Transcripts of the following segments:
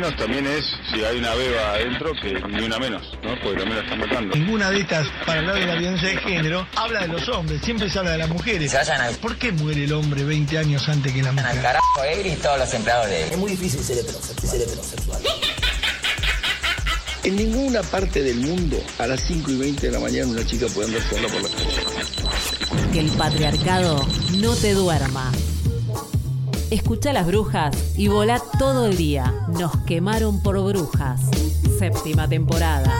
menos también es, si hay una beba adentro, que ni una menos, ¿no? Porque también la están matando. Ninguna de estas, para hablar de la violencia de género, habla de los hombres, siempre se habla de las mujeres. Se vayan al, ¿Por qué muere el hombre 20 años antes que la al mujer? carajo él y todos los empleados de él. Es muy difícil ser heterosexual. Ser heterosexual. En ninguna parte del mundo a las 5 y 20 de la mañana una chica puede andar sola por la calle. Que el patriarcado no te duerma. Escucha las brujas y volá todo el día. Nos quemaron por brujas. Séptima temporada.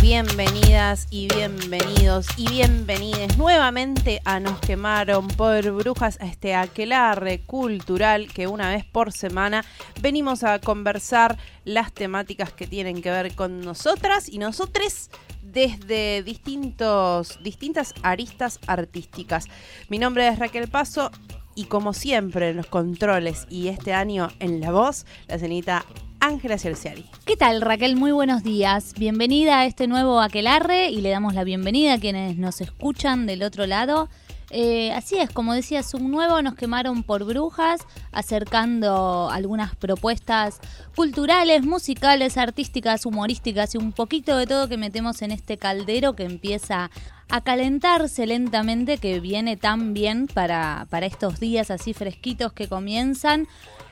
Bienvenidas y bienvenidos y bienvenides nuevamente a Nos quemaron por brujas a este aquelarre cultural que una vez por semana venimos a conversar las temáticas que tienen que ver con nosotras y nosotres desde distintos, distintas aristas artísticas. Mi nombre es Raquel Paso y como siempre en los controles y este año en la voz, la señorita Ángela Cerciari. ¿Qué tal Raquel? Muy buenos días. Bienvenida a este nuevo Aquelarre y le damos la bienvenida a quienes nos escuchan del otro lado. Eh, así es, como decías, un nuevo nos quemaron por brujas, acercando algunas propuestas culturales, musicales, artísticas, humorísticas y un poquito de todo que metemos en este caldero que empieza a calentarse lentamente, que viene tan bien para, para estos días así fresquitos que comienzan,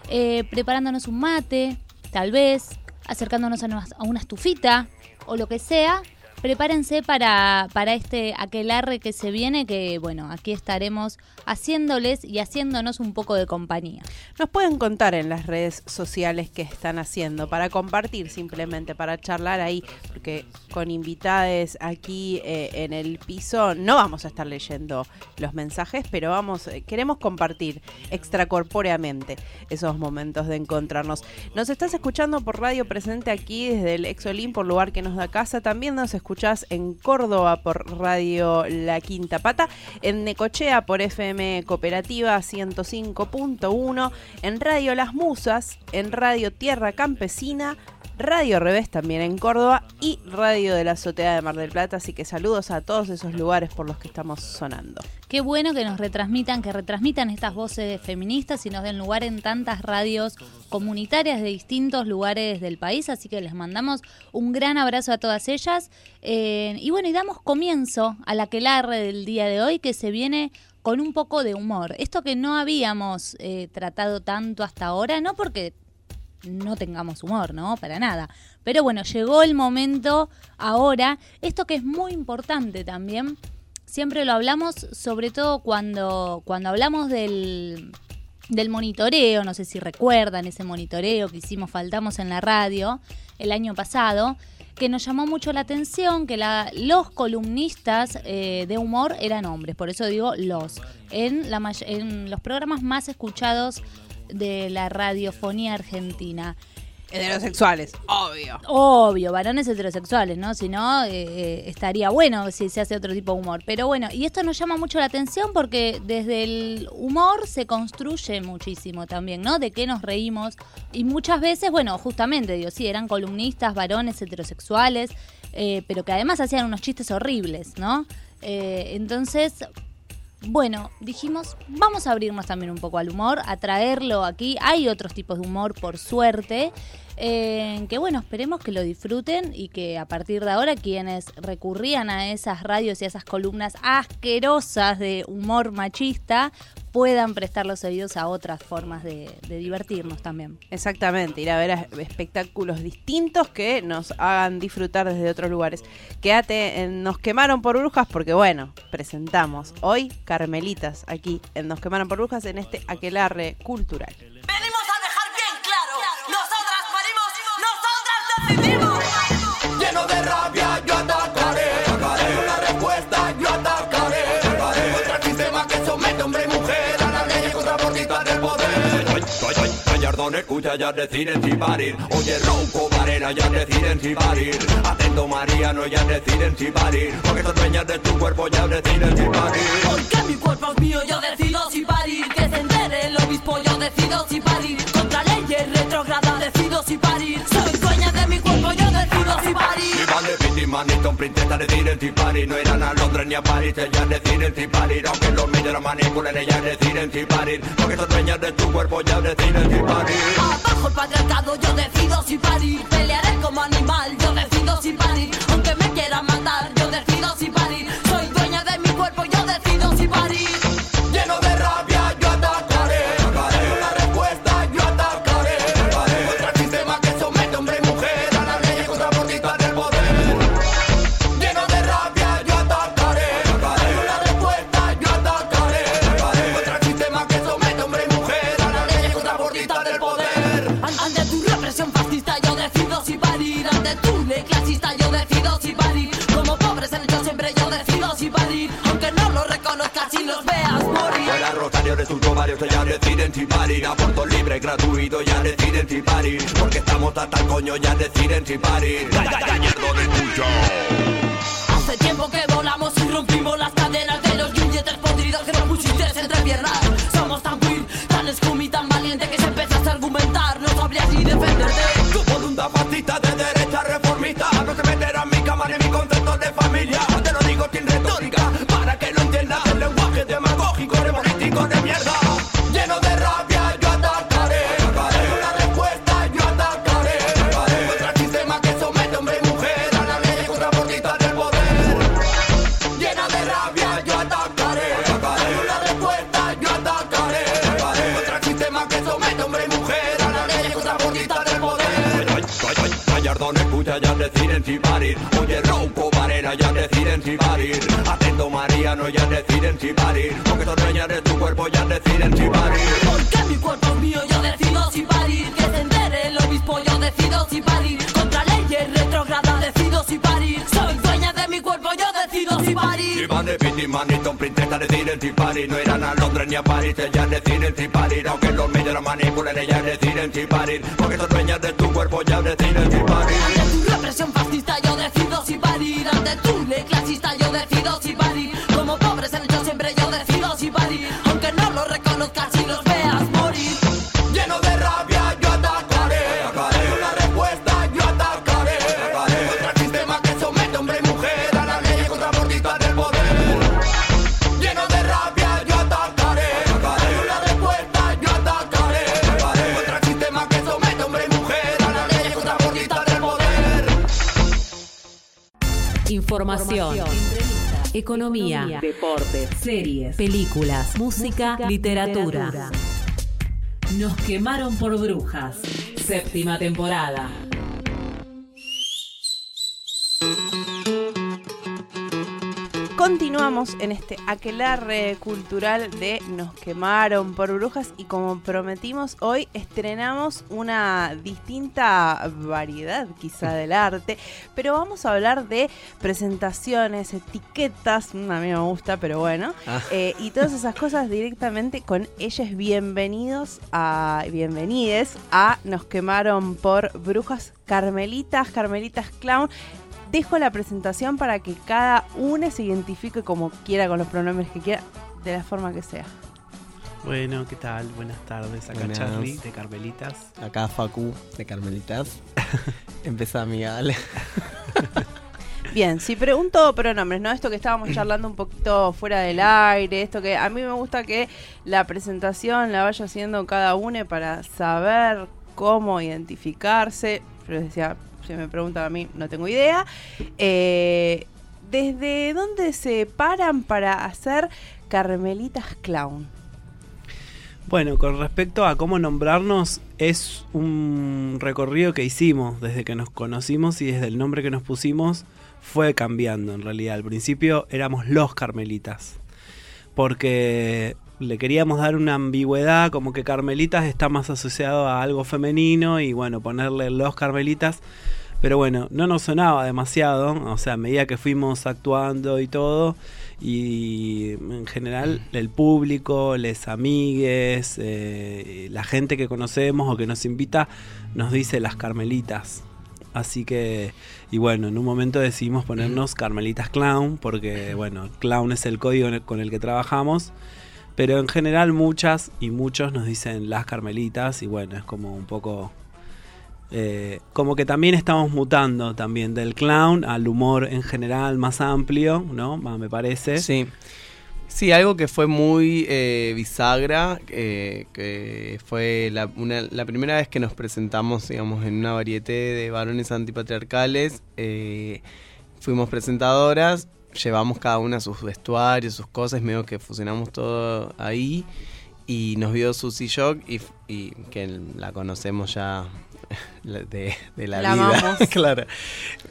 eh, preparándonos un mate, tal vez, acercándonos a una estufita o lo que sea. Prepárense para, para este aquelarre que se viene, que bueno, aquí estaremos haciéndoles y haciéndonos un poco de compañía. Nos pueden contar en las redes sociales qué están haciendo, para compartir simplemente, para charlar ahí, porque con invitades aquí eh, en el piso no vamos a estar leyendo los mensajes, pero vamos, eh, queremos compartir extracorpóreamente esos momentos de encontrarnos. Nos estás escuchando por radio presente aquí desde el Ex Olimpo, lugar que nos da casa. También nos escuchás en Córdoba por Radio La Quinta Pata, en Necochea por FM Cooperativa 105.1, en Radio Las Musas, en Radio Tierra Campesina, Radio Revés también en Córdoba y Radio de la Azotea de Mar del Plata. Así que saludos a todos esos lugares por los que estamos sonando. Qué bueno que nos retransmitan, que retransmitan estas voces feministas y nos den lugar en tantas radios comunitarias de distintos lugares del país. Así que les mandamos un gran abrazo a todas ellas. Eh, y bueno, y damos comienzo a la aquelarre del día de hoy que se viene con un poco de humor. Esto que no habíamos eh, tratado tanto hasta ahora, no porque no tengamos humor, ¿no? Para nada. Pero bueno, llegó el momento ahora, esto que es muy importante también, siempre lo hablamos, sobre todo cuando, cuando hablamos del, del monitoreo, no sé si recuerdan ese monitoreo que hicimos, faltamos en la radio el año pasado, que nos llamó mucho la atención que la, los columnistas eh, de humor eran hombres, por eso digo los, en, la, en los programas más escuchados de la radiofonía argentina. Heterosexuales, obvio. Obvio, varones heterosexuales, ¿no? Si no, eh, eh, estaría bueno si se hace otro tipo de humor. Pero bueno, y esto nos llama mucho la atención porque desde el humor se construye muchísimo también, ¿no? De qué nos reímos. Y muchas veces, bueno, justamente, digo, sí, eran columnistas, varones heterosexuales, eh, pero que además hacían unos chistes horribles, ¿no? Eh, entonces, bueno, dijimos, vamos a abrirnos también un poco al humor, a traerlo aquí. Hay otros tipos de humor, por suerte, eh, que bueno, esperemos que lo disfruten y que a partir de ahora quienes recurrían a esas radios y a esas columnas asquerosas de humor machista puedan prestar los oídos a otras formas de, de divertirnos también. Exactamente, ir a ver a- espectáculos distintos que nos hagan disfrutar desde otros lugares. Quédate en Nos quemaron por brujas porque bueno, presentamos hoy Carmelitas aquí en Nos quemaron por brujas en este aquelarre cultural. Escucha ya deciden si parir Oye Ronco Varela ya deciden si parir Atento Mariano ya deciden si parir Porque son dueñas de tu cuerpo ya deciden si parir Porque mi cuerpo es mío, yo decido si parir. Que se entere el obispo, yo decido si parir. Contra leyes retrógradas, decido si parir. Soy dueña de mi cuerpo, yo decido si parir. De Pitt, ni Manitón, princesa deciden si parir No irán a Londres ni a París, ellas deciden si parir Aunque los medios la manipulen, ellas deciden si parir Porque son dueñas de tu cuerpo ya deciden si parir Abajo el patriarcado, yo decido si parir. Pelearé como animal, yo decido si parir. Aunque me quieran matar, yo decido si parir. Soy dueña de mi cuerpo, yo decido si parir. Lleno de rabia deciden si parir Aborto libre, gratuito, ya deciden si parir Porque estamos hasta el coño, ya deciden si parir Gallardo escucha Hace tiempo que volamos y rompimos las ya deciden si parir Atento Mariano, ya deciden si parir Porque son dueñas de tu cuerpo, ya deciden si parir Porque mi cuerpo es mío, yo decido si parir. Que se entere el obispo, yo decido si parir. Contra leyes retrógradas, decido si parir. Soy dueña de mi cuerpo, yo decido si parir. Van de Pitt, ni Manitón, princesa deciden si parir No irán a Londres ni a París, ellas deciden si parir Aunque los medios la manipulen, ellas deciden si parir Porque son dueñas de tu cuerpo, ya deciden si parir Como pobres han hecho siempre, yo decido si parir. Aunque no lo reconozcas y los veas morir. Lleno de rabia yo atacaré Atacaré. Una respuesta yo atacaré Atacaré. Contra el sistema que somete hombre y mujer a la ley y contraportista del poder. Lleno de rabia yo atacaré Atacaré. Una respuesta yo atacaré Atacaré. Contra el sistema que somete hombre y mujer a la ley y contraportista del poder. Información. Economía. Deportes. Series. Películas. Música. Literatura. Nos quemaron por brujas. Séptima temporada. Continuamos en este aquelarre cultural de Nos quemaron por brujas y como prometimos hoy estrenamos una distinta variedad quizá del arte, pero vamos a hablar de presentaciones, etiquetas, mm, a mí me gusta, pero bueno, Ah. eh, y todas esas cosas directamente con ellas. Bienvenidos a, bienvenides a Nos quemaron por brujas carmelitas, carmelitas clown. Dejo la presentación para que cada uno se identifique como quiera, con los pronombres que quiera, de la forma que sea. Bueno, ¿qué tal? Buenas tardes. Acá Buenas. Charlie de Carmelitas. Acá Facu de Carmelitas. Empieza amigable. Bien, si pregunto pronombres, ¿no? Esto que estábamos charlando un poquito fuera del aire, esto que a mí me gusta que la presentación la vaya haciendo cada uno para saber cómo identificarse. Pero decía, si me preguntan a mí, no tengo idea. Eh, ¿Desde dónde se paran para hacer Carmelitas Clown? Bueno, con respecto a cómo nombrarnos, es un recorrido que hicimos desde que nos conocimos y desde el nombre que nos pusimos fue cambiando en realidad. Al principio éramos los Carmelitas, porque le queríamos dar una ambigüedad, como que Carmelitas está más asociado a algo femenino y bueno, ponerle los Carmelitas. Pero bueno, no nos sonaba demasiado, o sea, a medida que fuimos actuando y todo, y en general el público, les amigues, eh, la gente que conocemos o que nos invita, nos dice las Carmelitas. Así que, y bueno, en un momento decidimos ponernos Carmelitas Clown, porque bueno, Clown es el código con el que trabajamos. Pero en general muchas y muchos nos dicen las Carmelitas y bueno, es como un poco... eh, como que también estamos mutando también del clown al humor en general más amplio, ¿no? Ma- Me parece. Sí. Sí, algo que fue muy eh, bisagra, eh, que fue la, primera vez que nos presentamos, digamos, en una varieté de varones antipatriarcales. fuimos presentadoras, llevamos cada una sus vestuarios, sus cosas, medio que fusionamos todo ahí. Y nos vio Susy Shock, y, y que la conocemos ya de, de la, La vida. amamos. claro.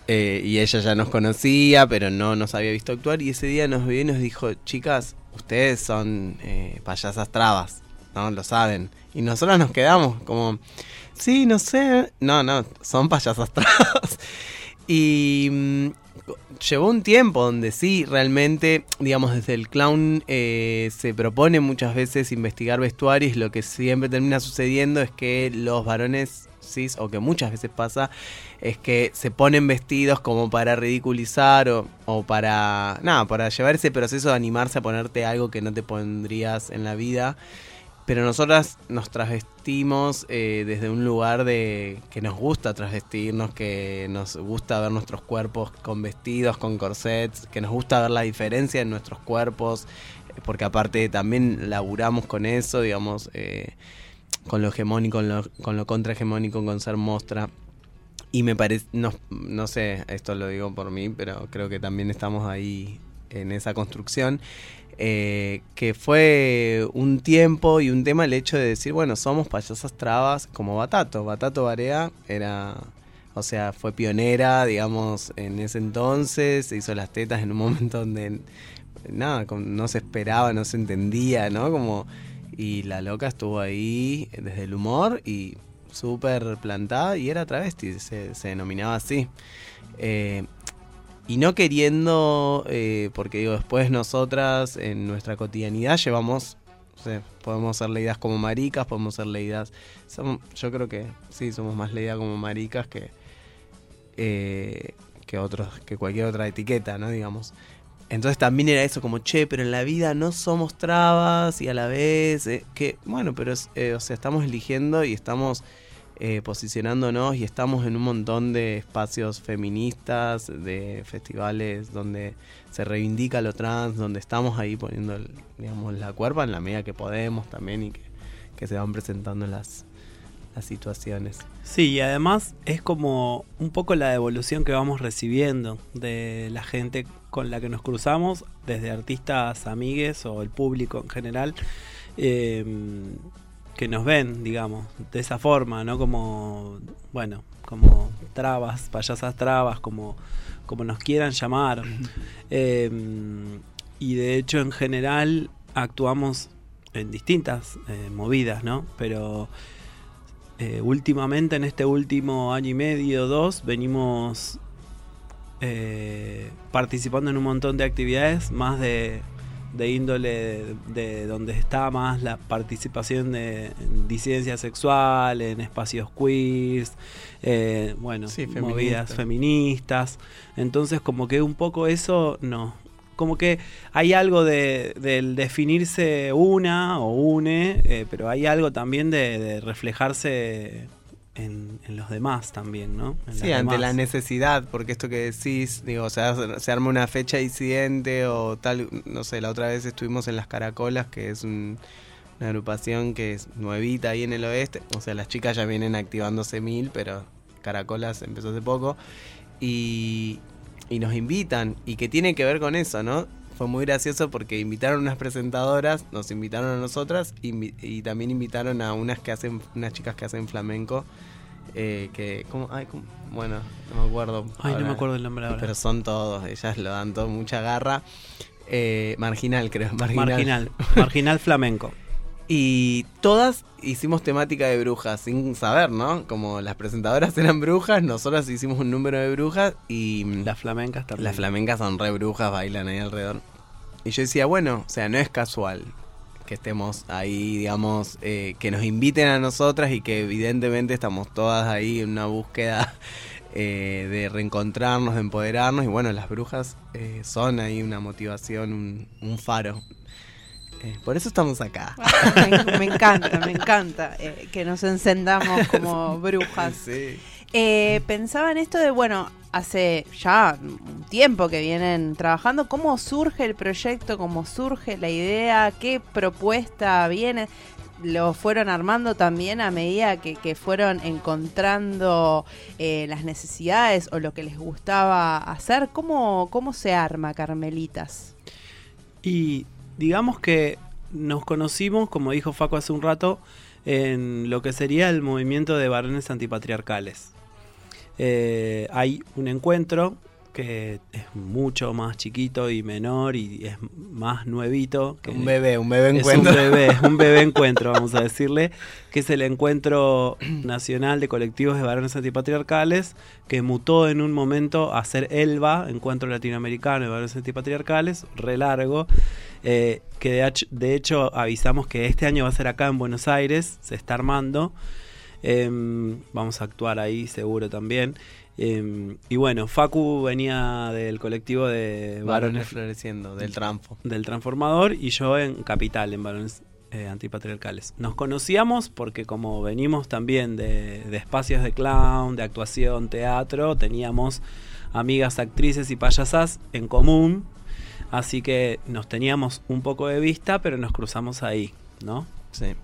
Eh, y ella ya nos conocía, pero no nos había visto actuar. Y ese día nos vio y nos dijo, chicas, ustedes son eh, payasas trabas, ¿no? Lo saben. Y nosotros nos quedamos como, sí, no sé. No, no, son payasas trabas. Y mm, llevó un tiempo donde sí, realmente, digamos, desde el clown eh, se propone muchas veces investigar vestuarios. Lo que siempre termina sucediendo es que los varones cis, o que muchas veces pasa, es que se ponen vestidos como para ridiculizar o, o para, nada, para llevar ese proceso de animarse a ponerte algo que no te pondrías en la vida. Pero nosotras nos travestimos eh, desde un lugar de que nos gusta travestirnos, que nos gusta ver nuestros cuerpos con vestidos, con corsets, que nos gusta ver la diferencia en nuestros cuerpos, eh, porque aparte también laburamos con eso, digamos, eh, con lo hegemónico, con lo, con lo contrahegemónico, con ser mostra. Y me parece, no, no sé, esto lo digo por mí, pero creo que también estamos ahí en esa construcción. Eh, que fue un tiempo y un tema el hecho de decir, bueno, somos payasas trabas como Batato. Batato Barea era, o sea, fue pionera, digamos, en ese entonces, se hizo las tetas en un momento donde nada, no se esperaba, no se entendía, ¿no? Como, y la loca estuvo ahí desde el humor y súper plantada y era travesti, se, se denominaba así. Eh, y no queriendo, eh, porque digo, después nosotras en nuestra cotidianidad llevamos, no sé, podemos ser leídas como maricas, podemos ser leídas, somos- yo creo que sí, somos más leídas como maricas que, eh, que, otros, que cualquier otra etiqueta, ¿no? Digamos. Entonces también era eso, como, che, pero en la vida no somos trabas y a la vez, eh, que, bueno, pero eh, o sea, estamos eligiendo y estamos eh, posicionándonos y estamos en un montón de espacios feministas, de festivales donde se reivindica lo trans, donde estamos ahí poniendo, digamos, la cuerpa en la medida que podemos también y que, que se van presentando las, las situaciones. Sí, y además es como un poco la devolución que vamos recibiendo de la gente con la que nos cruzamos, desde artistas amigues o el público en general. Eh, que nos ven, digamos, de esa forma, ¿no? Como, bueno, como trabas, payasas trabas, como, como nos quieran llamar. Eh, y de hecho, en general, actuamos en distintas eh, movidas, ¿no? Pero eh, últimamente, en este último año y medio, dos, venimos eh, participando en un montón de actividades, más de, de índole de, de donde está más la participación de en disidencia sexual, en espacios queers, eh, bueno, Sí, movidas feministas. feministas. Entonces, como que un poco eso no. Como que hay algo de, del definirse una o une, eh, pero hay algo también de, de reflejarse en, en los demás también, ¿no? En Sí, ante la necesidad, porque esto que decís, digo, se, hace- se arma una fecha disidente o tal, no sé, la otra vez estuvimos en Las Caracolas, que es un- una agrupación que es nuevita ahí en el oeste, o sea, las chicas ya vienen activándose mil, pero Caracolas empezó hace poco, y, y nos invitan, y que tiene que ver con eso, ¿no? Fue muy gracioso porque invitaron unas presentadoras, nos invitaron a nosotras y también invitaron a unas que hacen, unas chicas que hacen flamenco eh, que ¿cómo? Ay, ¿cómo? bueno no me acuerdo Ay, no me acuerdo el nombre ahora. pero son todos ellas lo dan todo mucha garra Eh, marginal creo marginal Marginal, marginal flamenco. Y todas hicimos temática de brujas sin saber no como las presentadoras eran brujas nosotras hicimos un número de brujas y las flamencas también las flamencas son re brujas bailan ahí alrededor. Y yo decía bueno o sea no es casual que estemos ahí, digamos, eh, que nos inviten a nosotras y que evidentemente estamos todas ahí en una búsqueda eh, de reencontrarnos, de empoderarnos. Y bueno, las brujas eh, son ahí una motivación, un, un faro. Eh, por eso estamos acá. Me encanta, me encanta eh, que nos encendamos como brujas. Sí. Eh, pensaba en esto de, bueno, hace ya un tiempo que vienen trabajando, ¿cómo surge el proyecto? ¿Cómo surge la idea? ¿Qué propuesta viene? ¿Lo fueron armando también a medida que, que fueron encontrando eh, las necesidades o lo que les gustaba hacer? ¿Cómo, cómo se arma, Carmelitas? Y digamos que nos conocimos, como dijo Faco hace un rato, en lo que sería el movimiento de varones antipatriarcales. Eh, hay un encuentro que es mucho más chiquito y menor y es más nuevito. Que Un bebé, un bebé es encuentro. un bebé, es un bebé encuentro, vamos a decirle, que es el encuentro nacional de colectivos de varones antipatriarcales, que mutó en un momento a ser ELVA, Encuentro Latinoamericano de Varones Antipatriarcales, re largo, eh, que de hecho avisamos que este año va a ser acá en Buenos Aires, se está armando. Em, vamos a actuar ahí seguro también. Em, y bueno, Facu venía del colectivo de Varones varones floreciendo, del Tranfo. Del Transformador y yo en Capital, en Varones eh, Antipatriarcales. Nos conocíamos porque como venimos también de, de espacios de clown, de actuación, teatro, teníamos amigas actrices y payasas en común. Así que nos teníamos un poco de vista, pero nos cruzamos ahí, ¿no? Sí.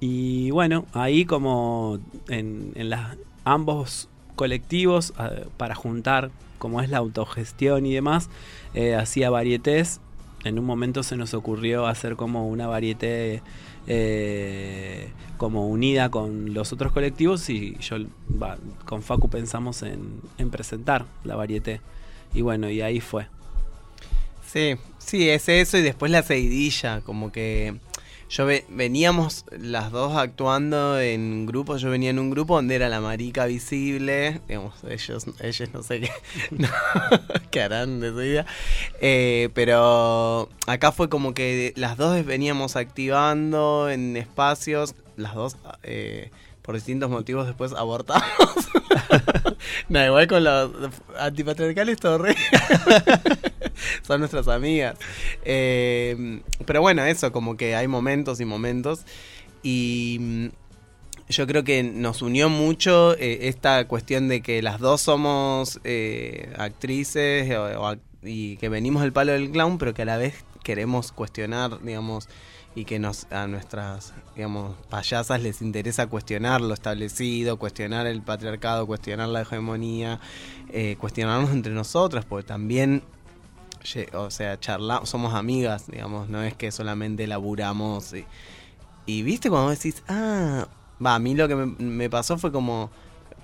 Y bueno, ahí como en, en las, ambos colectivos, eh, para juntar como es la autogestión y demás, eh, hacía varietés. En un momento se nos ocurrió hacer como una varieté eh, como unida con los otros colectivos y yo con Facu pensamos en, en presentar la varieté. Y bueno, y ahí fue. Sí, sí, es eso y después la seguidilla, como que yo ve- veníamos las dos actuando en grupos, yo venía en un grupo donde era la marica visible, digamos, ellos, ellos no sé qué, qué harán de su vida, Eh, pero acá fue como que las dos veníamos activando en espacios, las dos eh, por distintos motivos después abortamos. no, igual con los antipatriarcales todo re. Son nuestras amigas. Eh, pero bueno, eso, como que hay momentos y momentos. Y mm, yo creo que nos unió mucho eh, esta cuestión de que las dos somos eh, actrices o- o ac- y que venimos del palo del clown, pero que a la vez queremos cuestionar, digamos, y que nos a nuestras, digamos, payasas les interesa cuestionar lo establecido, cuestionar el patriarcado, cuestionar la hegemonía, eh, cuestionarnos entre nosotras, porque también o sea, charlamos, somos amigas, digamos, no es que solamente laburamos y, y viste cuando decís, ah, va, a mí lo que me, me pasó fue como,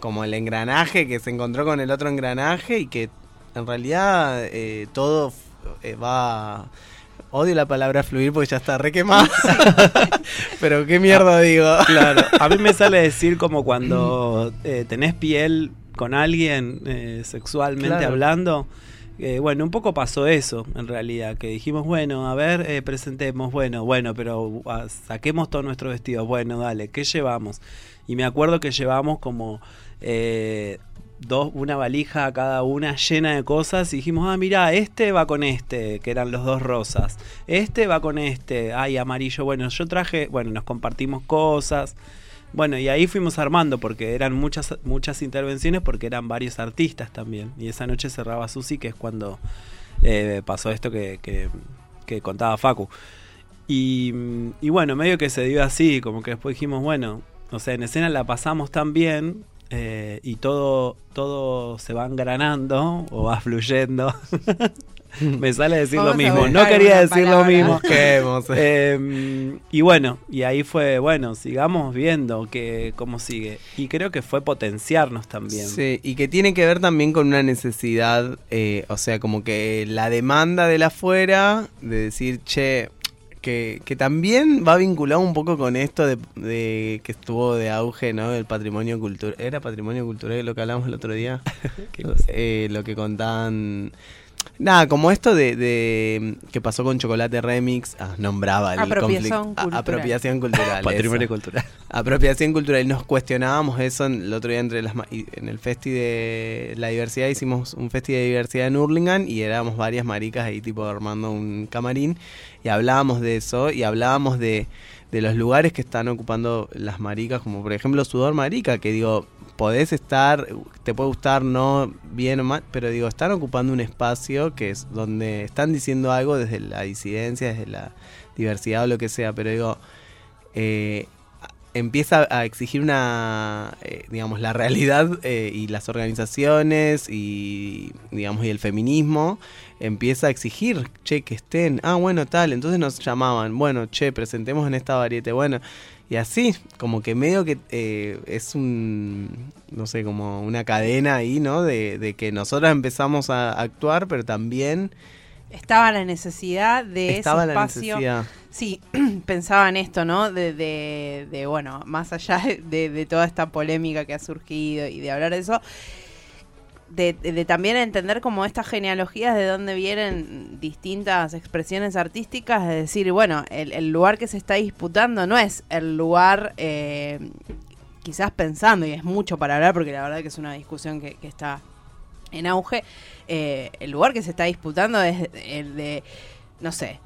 como el engranaje que se encontró con el otro engranaje y que en realidad eh, todo eh, va... Odio la palabra fluir porque ya está re quemada. Pero qué mierda digo. Claro, a mí me sale decir como cuando eh, tenés piel con alguien eh, sexualmente Claro. hablando. Eh, bueno, un poco pasó eso en realidad, que dijimos, bueno, a ver, eh, presentemos, bueno, bueno, pero ah, saquemos todos nuestros vestidos, bueno, dale, ¿qué llevamos? Y me acuerdo que llevamos como eh, dos, una valija cada una llena de cosas y dijimos, ah, mira, este va con este, que eran los dos rosas, este va con este, ay, amarillo, bueno, yo traje, bueno, nos compartimos cosas. Bueno, y ahí fuimos armando porque eran muchas muchas intervenciones porque eran varios artistas también. Y esa noche cerraba Susi, que es cuando eh, pasó esto que, que- contaba Facu. Y, y bueno, medio que se dio así, como que después dijimos, bueno, o sea, en escena la pasamos tan bien eh, y todo, todo se va engranando o va fluyendo. Me sale decir Vamos lo mismo, no quería decir lo mismo. Busquemos. Eh, y bueno, y ahí fue, bueno, sigamos viendo que cómo sigue. Y creo que fue potenciarnos también. Sí, y que tiene que ver también con una necesidad, eh, o sea, como que la demanda de la afuera, de decir, che, que, que también va vinculado un poco con esto de, de que estuvo de auge, ¿no? El patrimonio cultural. ¿Era patrimonio cultural lo que hablamos el otro día? Eh, lo que contaban... Nada, como esto de, de que pasó con Chocolate Remix, ah, nombraba el Apropiación conflicto. Cultural. apropiación cultural. Patrimonio eso. cultural. Apropiación cultural. Nos cuestionábamos eso en- el otro día entre las en el festi de la diversidad. Hicimos un festi de diversidad en Hurlingham y éramos varias maricas ahí tipo armando un camarín y hablábamos de eso y hablábamos de, de los lugares que están ocupando las maricas, como por ejemplo Sudor Marica, que digo, podés estar, te puede gustar, no, bien o mal, pero digo, están ocupando un espacio que es donde están diciendo algo desde la disidencia, desde la diversidad o lo que sea, pero digo, eh, empieza a exigir una, eh, digamos, la realidad eh, y las organizaciones y, digamos, y el feminismo empieza a exigir, che, que estén, ah, bueno, tal, entonces nos llamaban, bueno, che, presentemos en esta variete, bueno, y así, como que medio que eh, es un, no sé, como una cadena ahí, ¿no? De, de que nosotros empezamos a actuar, pero también Estaba la necesidad de Estaba ese la espacio. necesidad. Sí, pensaba en esto, ¿no? De, de, de, bueno, más allá de, de toda esta polémica que ha surgido y de hablar de eso, de, de- de también entender como estas genealogías de dónde vienen distintas expresiones artísticas, de decir, bueno, el, el lugar que se está disputando no es el lugar, eh, quizás pensando, y es mucho para hablar porque la verdad que es una discusión que, que está en auge, eh, el lugar que se está disputando es el de, no sé,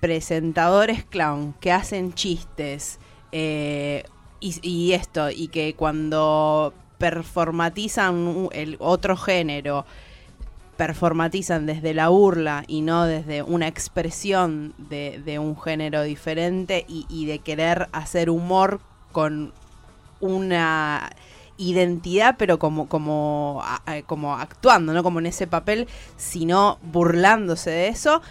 presentadores clown que hacen chistes eh, y, esto, y que cuando performatizan el otro género, performatizan desde la burla y no desde una expresión de, un género diferente y de querer hacer humor con una identidad, pero como, como, como actuando, no como en ese papel, sino burlándose de eso,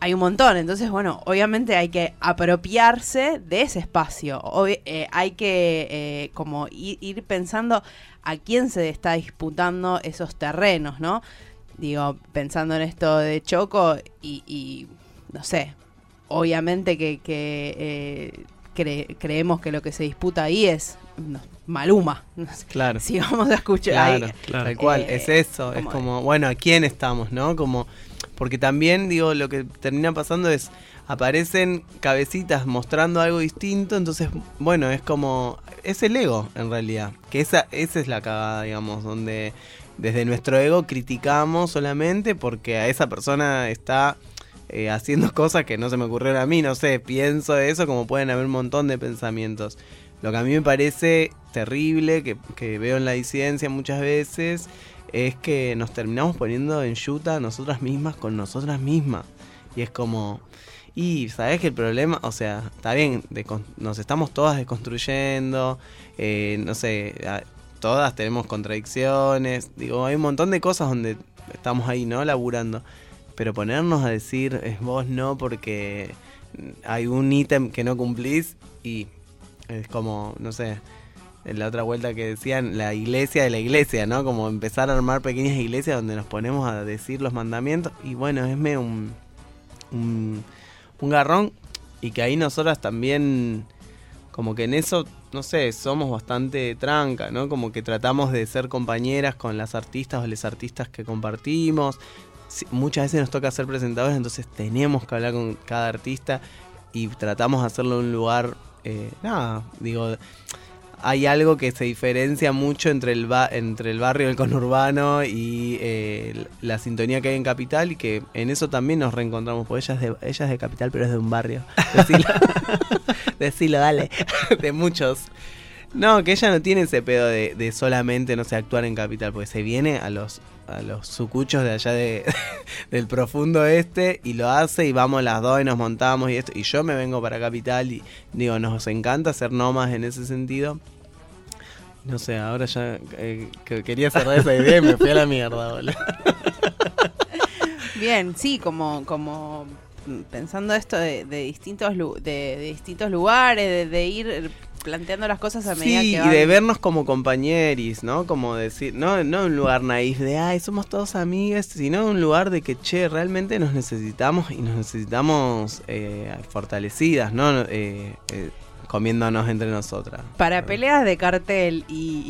hay un montón. Entonces, bueno, obviamente hay que apropiarse de ese espacio. Eh, hay que eh, como ir, pensando a quién se está disputando esos terrenos, ¿no? Digo, pensando en esto de Choco y, no sé, obviamente que, que, eh, cre- creemos que lo que se disputa ahí es no, Maluma. Claro. Si vamos a escuchar Claro, ahí, tal cual, eh, es eso, es como- como, bueno, ¿a quién estamos, no? Como, porque también, digo, lo que termina pasando es, aparecen cabecitas mostrando algo distinto, entonces, bueno, es como, es el ego, en realidad, que esa, esa es la cagada, digamos, donde desde nuestro ego criticamos solamente porque a esa persona está eh, haciendo cosas que no se me ocurrieron a mí, no sé, pienso eso, como pueden haber un montón de pensamientos. Lo que a mí me parece terrible, que, que veo en la disidencia muchas veces, es que nos terminamos poniendo en yuta nosotras mismas con nosotras mismas. Y es como... Y sabes que el problema, o sea, está bien, nos estamos todas desconstruyendo, eh, no sé, a- todas tenemos contradicciones, digo, hay un montón de cosas donde estamos ahí, ¿no? Laburando. Pero ponernos a decir, es vos no porque hay un ítem que no cumplís y es como, no sé, en la otra vuelta que decían, la iglesia de la iglesia, ¿no? Como empezar a armar pequeñas iglesias donde nos ponemos a decir los mandamientos y bueno, es medio un, un, garrón y que ahí nosotras también, como que en eso, no sé, somos bastante tranca, ¿no? Como que tratamos de ser compañeras con las artistas o los artistas que compartimos. Muchas veces nos toca ser presentadores, entonces tenemos que hablar con cada artista y tratamos de hacerlo en un lugar, eh, nada, digo, hay algo que se diferencia mucho entre el, ba- entre el barrio del conurbano y eh, la sintonía que hay en Capital y que en eso también nos reencontramos, porque ella es de, ella es de Capital pero es de un barrio. Decilo, Decilo, dale, de muchos. No, que ella no tiene ese pedo de, de solamente, no sé, actuar en Capital, porque se viene a los a los sucuchos de allá de, del profundo este y lo hace y vamos las dos y nos montamos y esto y yo me vengo para Capital y digo, nos encanta ser nómadas en ese sentido. No sé, ahora ya eh, que quería cerrar esa idea y me fui a la mierda, boludo. Bien, sí, como, como pensando esto de, de distintos de, de distintos lugares, de, de ir planteando las cosas a medida Sí, que y van. de vernos como compañeris, ¿no? Como decir, no, no un lugar naif de, ay, somos todos amigas, sino un lugar de que, che, realmente nos necesitamos y nos necesitamos eh, fortalecidas, ¿no? Eh, eh, comiéndonos entre nosotras. Para peleas de cartel y,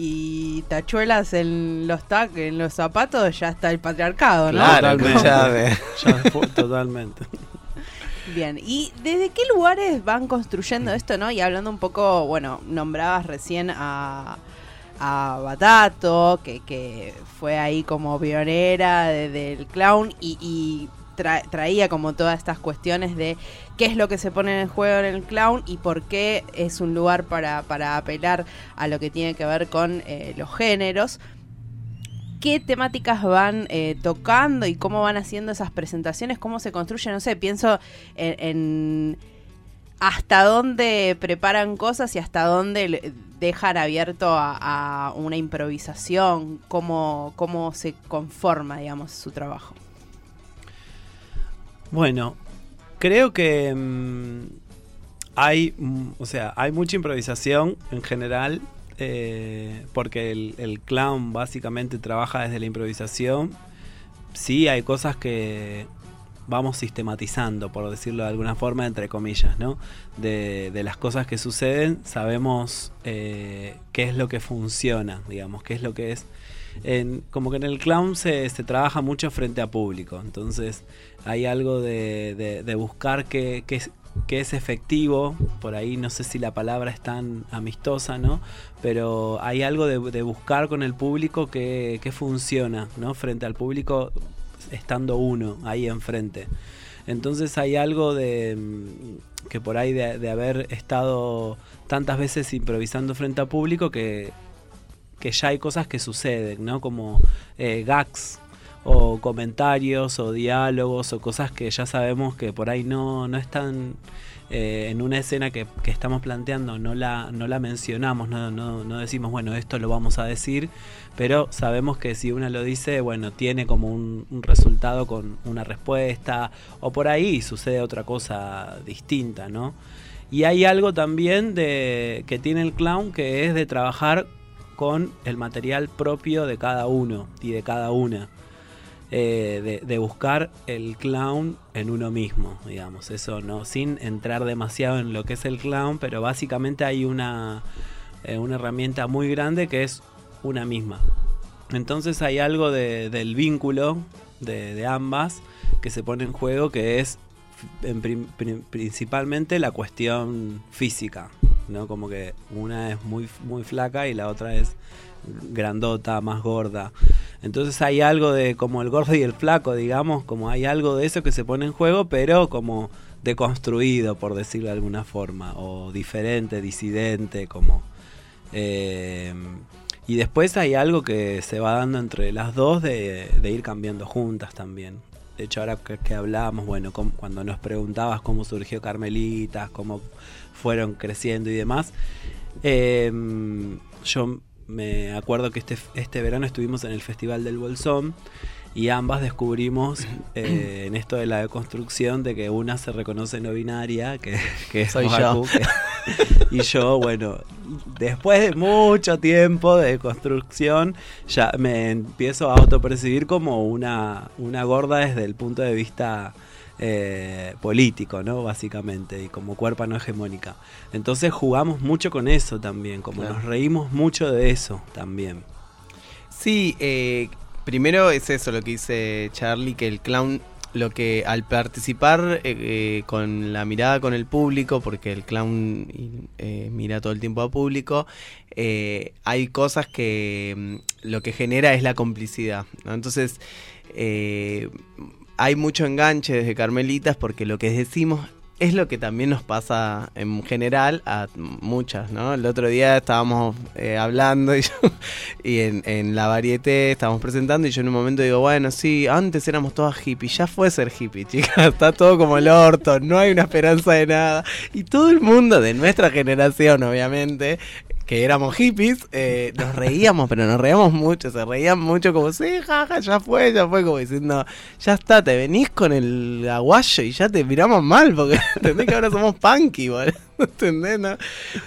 y tachuelas en los tac, en los zapatos ya está el patriarcado, ¿no? Claro, Totalmente. ya ve. Ya totalmente. Bien, ¿y desde qué lugares van construyendo esto, no? Y hablando un poco, bueno, nombrabas recién a, a Batato, que, que fue ahí como pionera de- del clown y, y tra- traía como todas estas cuestiones de qué es lo que se pone en juego en el clown y por qué es un lugar para, para apelar a lo que tiene que ver con eh, los géneros qué temáticas van eh, tocando y cómo van haciendo esas presentaciones, cómo se construyen, no sé, pienso en, hasta dónde preparan cosas y hasta dónde dejan abierto a, a una improvisación, cómo, cómo se conforma, digamos, su trabajo. Bueno, creo que mm, hay, mm, o sea, hay mucha improvisación en general, eh, porque el, el clown básicamente trabaja desde la improvisación. Sí, hay cosas que vamos sistematizando, por decirlo de alguna forma, entre comillas, ¿no? De, las cosas que suceden, sabemos eh, qué es lo que funciona, digamos, qué es lo que es como que en el clown se, trabaja mucho frente a público, entonces hay algo de buscar qué, qué qué es efectivo, por ahí no sé si la palabra es tan amistosa, ¿no? Pero hay algo de, buscar con el público que, que funciona, ¿no? Frente al público estando uno ahí enfrente. Entonces hay algo de mm, que por ahí de, haber estado tantas veces improvisando frente a público que, que ya hay cosas que suceden, ¿no? Como eh, gags o comentarios o diálogos o cosas que ya sabemos que por ahí no, no están eh, en una escena que, que estamos planteando, no la, no la mencionamos, no, no, decimos, bueno, esto lo vamos a decir, pero sabemos que si una lo dice, bueno, tiene como un, un resultado con una respuesta o por ahí sucede otra cosa distinta, ¿no? Y hay algo también de que tiene el clown que es de trabajar con el material propio de cada uno y de cada una. Eh, de, buscar el clown en uno mismo, digamos. Eso no, sin entrar demasiado en lo que es el clown, pero básicamente hay una, eh, una herramienta muy grande que es una misma. Entonces hay algo de- del vínculo de, ambas que se pone en juego que es en principalmente la cuestión física, ¿no? Como que una es muy, muy flaca y la otra es grandota, más gorda. Entonces hay algo de como el gordo y el flaco, digamos, como hay algo de eso que se pone en juego, pero como deconstruido, por decirlo de alguna forma, o diferente, disidente, como... eh, y después hay algo que se va dando entre las dos de, ir cambiando juntas también. De hecho, ahora que, que hablábamos, bueno, cuando nos preguntabas cómo surgió Carmelitas, cómo fueron creciendo y demás, eh, yo me acuerdo que este, este verano estuvimos en el Festival del Bolsón y ambas descubrimos eh, en esto de la deconstrucción de que una se reconoce no binaria, que, que es Soy yo. que- y yo, bueno, después de mucho tiempo de construcción, ya me empiezo a autopercibir como una, una gorda desde el punto de vista eh, político, ¿no? Básicamente, y como cuerpa no hegemónica. Entonces jugamos mucho con eso también, como Claro. nos reímos mucho de eso también. Sí, eh, primero es eso lo que dice Charlie, que el clown, lo que al participar eh, eh, con la mirada con el público, porque el clown eh, mira todo el tiempo a público, hay cosas que mm, lo que genera es la complicidad. ¿no? Entonces, hay mucho enganche desde Carmelitas porque lo que decimos es lo que también nos pasa en general a muchas, ¿no? El otro día estábamos eh, hablando y, en, en la varieté estábamos presentando y yo en un momento digo, bueno, sí, antes éramos todas hippies, ya fue ser hippie, chicas, está todo como el orto, no hay una esperanza de nada. Y todo el mundo de nuestra generación, obviamente, que éramos hippies, eh, nos reíamos, pero nos reíamos mucho, se reían mucho como, sí, jaja, ya fue, ya fue, como diciendo, ya está, te venís con el aguayo y ya te miramos mal, porque entendés que ahora somos punky, ¿entendés? no?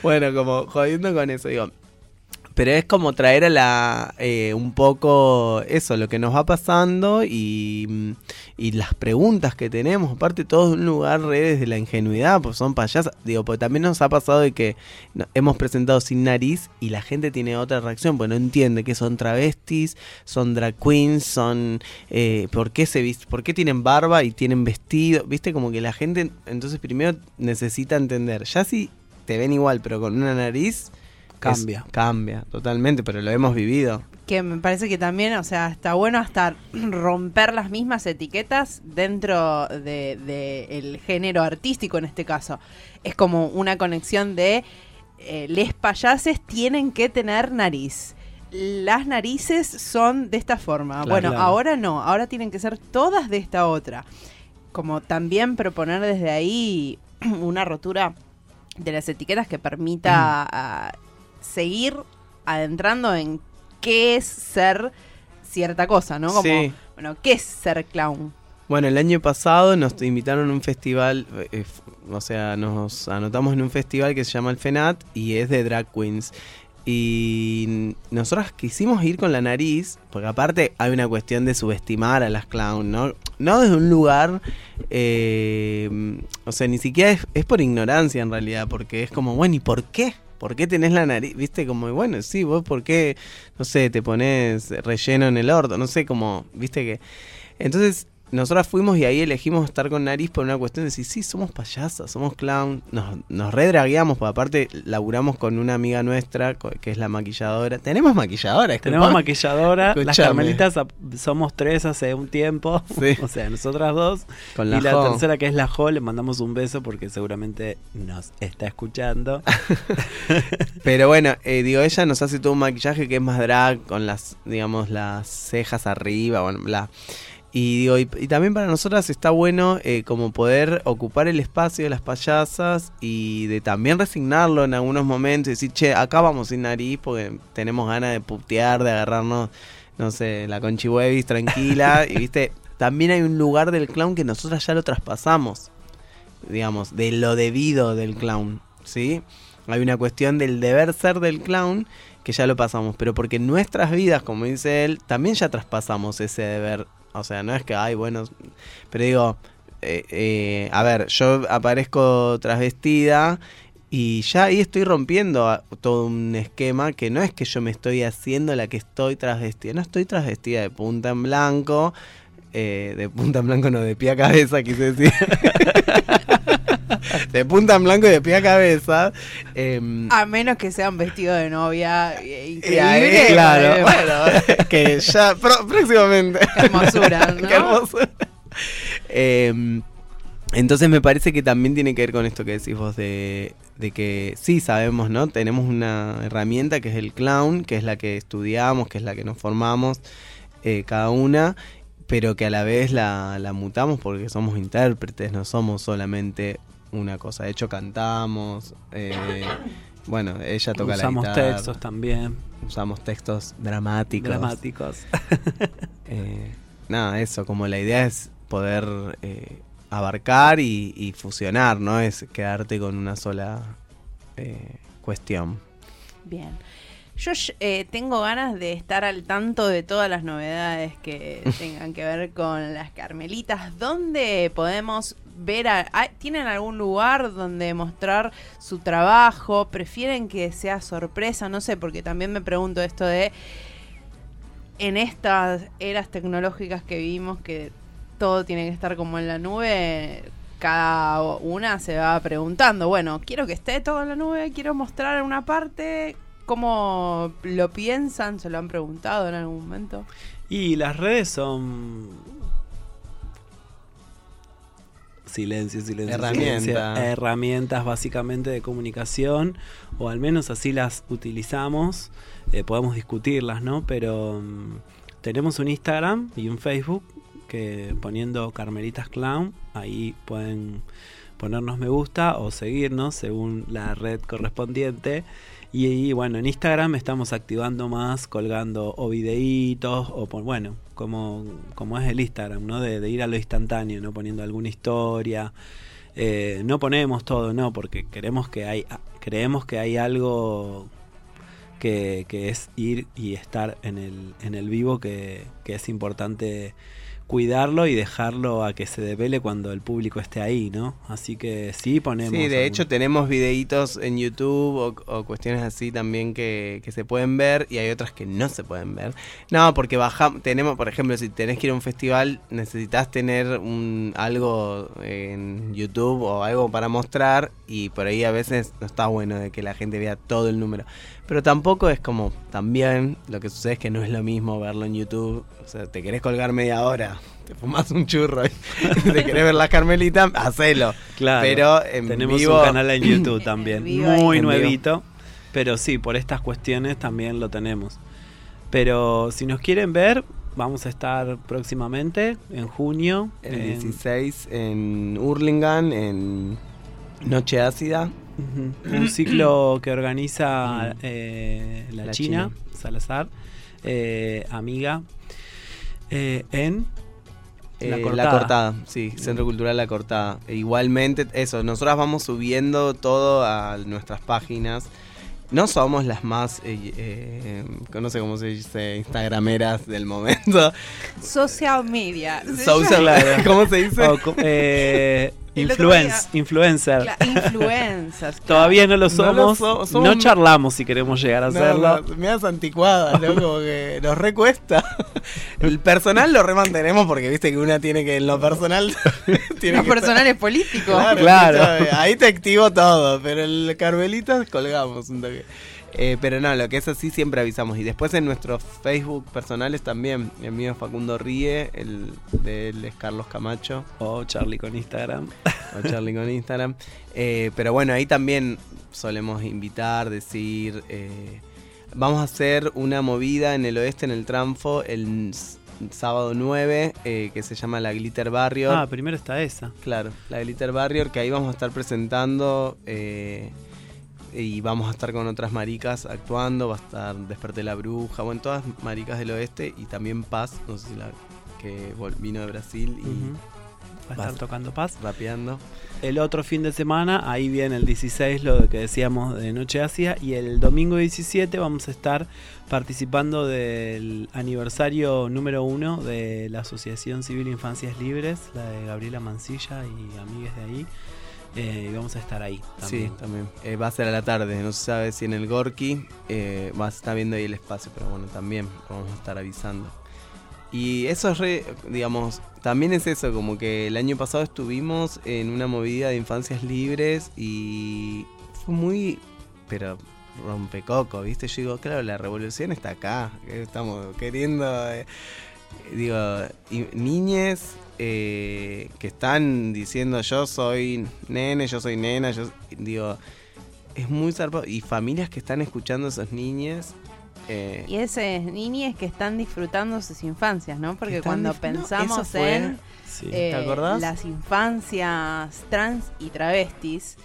Bueno, como jodiendo con eso, digo. Pero es como traer a la eh, un poco eso, lo que nos va pasando y, mm, y las preguntas que tenemos, aparte todo de un lugar re desde la ingenuidad, pues son payasas, digo, porque también nos ha pasado de que hemos presentado sin nariz y la gente tiene otra reacción, pues no entiende que son travestis, son drag queens, son eh, por qué se vis- por qué tienen barba y tienen vestido, viste como que la gente entonces primero necesita entender, ya si te ven igual pero con una nariz Cambia. es- cambia, totalmente, pero lo hemos vivido. Que me parece que también, o sea, está bueno hasta romper las mismas etiquetas dentro de, de el género artístico en este caso. Es como una conexión de eh, les payases tienen que tener nariz. Las narices son de esta forma. Claro, bueno, claro. ahora no, ahora tienen que ser todas de esta otra. Como también proponer desde ahí una rotura de las etiquetas que permita ah, seguir adentrando en qué es ser cierta cosa, ¿no? Como, Sí. bueno, ¿qué es ser clown? Bueno, el año pasado nos invitaron a un festival, eh, o sea, nos anotamos en un festival que se llama el FENAT y es de drag queens. Y nosotras quisimos ir con la nariz, porque aparte hay una cuestión de subestimar a las clown, ¿no? No desde un lugar, eh, o sea, ni siquiera es, es por ignorancia en realidad, porque es como, bueno, ¿y por qué? ¿Por qué tenés la nariz? Viste, como, bueno, sí, vos, ¿por qué, no sé, te pones relleno en el orto? No sé, como, viste que... Entonces, nosotras fuimos y ahí elegimos estar con nariz por una cuestión de decir, sí, somos payasas, somos clown, nos, nos redragueamos, porque aparte laburamos con una amiga nuestra, que es la maquilladora. Tenemos maquilladora, Tenemos maquilladora, las carmelitas somos tres hace un tiempo, Sí. o sea, nosotras dos. Con la y la Jo. tercera que es la Jo, le mandamos un beso porque seguramente nos está escuchando. Pero bueno, eh, digo, ella nos hace todo un maquillaje que es más drag, con las, digamos, las cejas arriba, bueno, bla. Y digo, y, y también para nosotras está bueno eh, como poder ocupar el espacio de las payasas y de también resignarlo en algunos momentos y decir, che, acá vamos sin nariz porque tenemos ganas de putear, de agarrarnos, no sé, la conchihuevis tranquila. y viste, también hay un lugar del clown que nosotras ya lo traspasamos digamos, de lo debido del clown, ¿sí? Hay una cuestión del deber ser del clown que ya lo pasamos, pero porque en nuestras vidas, como dice él, también ya traspasamos ese deber. O sea, no es que, ay, bueno, pero digo, eh, eh, a ver, yo aparezco trasvestida y ya ahí estoy rompiendo todo un esquema que no es que yo me estoy haciendo la que estoy trasvestida, no estoy trasvestida de punta en blanco, eh, de punta en blanco no, de pie a cabeza, quise decir. de punta en blanco y de pie a cabeza. em, A menos que sean vestidos de novia. eh, Increíble. claro, eh, bueno, que ya próximamente. Qué hermosura, ¿no? Qué hermosura. Em, entonces me parece que también tiene que ver con esto que decís vos de, de que sí sabemos, ¿no? Tenemos una herramienta que es el clown, que es la que estudiamos, que es la que nos formamos eh, cada una, pero que a la vez la, la mutamos porque somos intérpretes, no somos solamente una cosa. De hecho cantamos, eh, bueno, ella toca Usamos la guitarra. textos también. Usamos textos dramáticos. Dramáticos. Eh, nada, eso, como la idea es poder eh, abarcar y, y fusionar, no es quedarte con una sola eh, cuestión. Bien. Yo eh, tengo ganas de estar al tanto de todas las novedades que tengan que ver con las Carmelitas. ¿Dónde podemos ver? A, a- ¿Tienen algún lugar donde mostrar su trabajo? ¿Prefieren que sea sorpresa? No sé, porque también me pregunto esto de en estas eras tecnológicas que vivimos que todo tiene que estar como en la nube, cada una se va preguntando, bueno, quiero que esté todo en la nube, quiero mostrar una parte, ¿cómo lo piensan? ¿Se lo han preguntado en algún momento? Y las redes son. Silencio, silencio. Herramienta. silencio. Herramientas básicamente de comunicación, o al menos así las utilizamos. Eh, podemos discutirlas, ¿no? Pero mm, tenemos un Instagram y un Facebook que poniendo Carmelitas Clown, ahí pueden ponernos me gusta o seguirnos según la red correspondiente. Y, bueno, en Instagram estamos activando más, colgando o videitos, o pon- bueno, como, como es el Instagram, ¿no? De, ir a lo instantáneo, ¿no? Poniendo alguna historia. Eh, no ponemos todo, no, porque queremos que hay, creemos que hay algo que, que es ir y estar en el, en el vivo, que, que es importante cuidarlo y dejarlo a que se devele cuando el público esté ahí, ¿no? Así que sí ponemos. Sí, de algún- hecho tenemos videitos en YouTube o, o cuestiones así también que, que se pueden ver y hay otras que no se pueden ver. No, porque bajamos, tenemos, por ejemplo, si tenés que ir a un festival, necesitas tener un, algo en YouTube o algo para mostrar y por ahí a veces no está bueno de que la gente vea todo el número. Pero tampoco es como, también lo que sucede es que no es lo mismo verlo en YouTube. O sea, te querés colgar media hora, te fumas un churro y te querés ver la Carmelita, hacelo. Claro. Pero en tenemos vivo- un canal en YouTube también, muy En vivo. nuevito, pero sí, por estas cuestiones también lo tenemos. Pero si nos quieren ver, vamos a estar próximamente en junio. El en- 16 en Hurlingham, en Noche Ácida. Un ciclo que organiza eh, la, La China, China. Salazar, eh, amiga, eh, en la, cortada. sí, Centro Cultural La Cortada. E igualmente, eso, nosotras vamos subiendo todo a nuestras páginas. No somos las más, eh, eh, no sé cómo se dice, instagrameras del momento. Social media. Social. ¿cómo se dice? Eh, influence- día- influencer. Influencers. Todavía no lo No lo somos. so- No, charlamos si queremos llegar a No, hacerlo. no, me das anticuadas, ¿no? Como que nos recuesta. El personal lo remantenemos porque viste que una tiene que en lo personal. tiene Los que estar- personales políticos. Claro, Claro. Ahí te activo todo, pero el Carmelita colgamos un toque. Eh, pero no, lo que es así siempre avisamos. Y después en nuestros Facebook personales también. El mío es Facundo Ríe, el de él es Carlos Camacho. O Charlie con Instagram. O Charlie con Instagram. Eh, pero bueno, ahí también solemos invitar, decir. eh, vamos a hacer una movida en el oeste, en el Tranfo, el sábado 9, eh, que se llama la Glitter Barrier. Ah, primero está esa. Claro, la Glitter Barrier, que ahí vamos a estar presentando eh, y vamos a estar con otras maricas actuando. Va a estar Desperté la Bruja, bueno, todas maricas del oeste y también Paz, no sé si la que vino de Brasil y. Va a estar tocando paz. rapeando. El otro fin de semana, ahí viene el 16, lo que decíamos de Noche Asia. Y el domingo 17 vamos a estar participando del aniversario número uno de la Asociación Civil Infancias Libres, la de Gabriela Mancilla y amigues de ahí. Eh, y vamos a estar ahí también. Sí, también. Eh, va a ser a la tarde, no se sabe si en el Gorky. Eh, va a estar viendo ahí el espacio, pero bueno, también vamos a estar avisando. Y eso es re, digamos, también es eso, como que el año pasado estuvimos en una movida de infancias libres y fue muy, pero rompecoco, ¿viste? Yo digo, claro, la revolución está acá, estamos queriendo, eh, digo, y, niñes eh, que están diciendo yo soy nene, yo soy nena, yo digo, es muy zarpado, y familias que están escuchando a esos niños. eh, Y esas niñas que están disfrutando sus infancias, ¿no? Porque cuando pensamos fue- en Sí. eh, las infancias trans y travestis,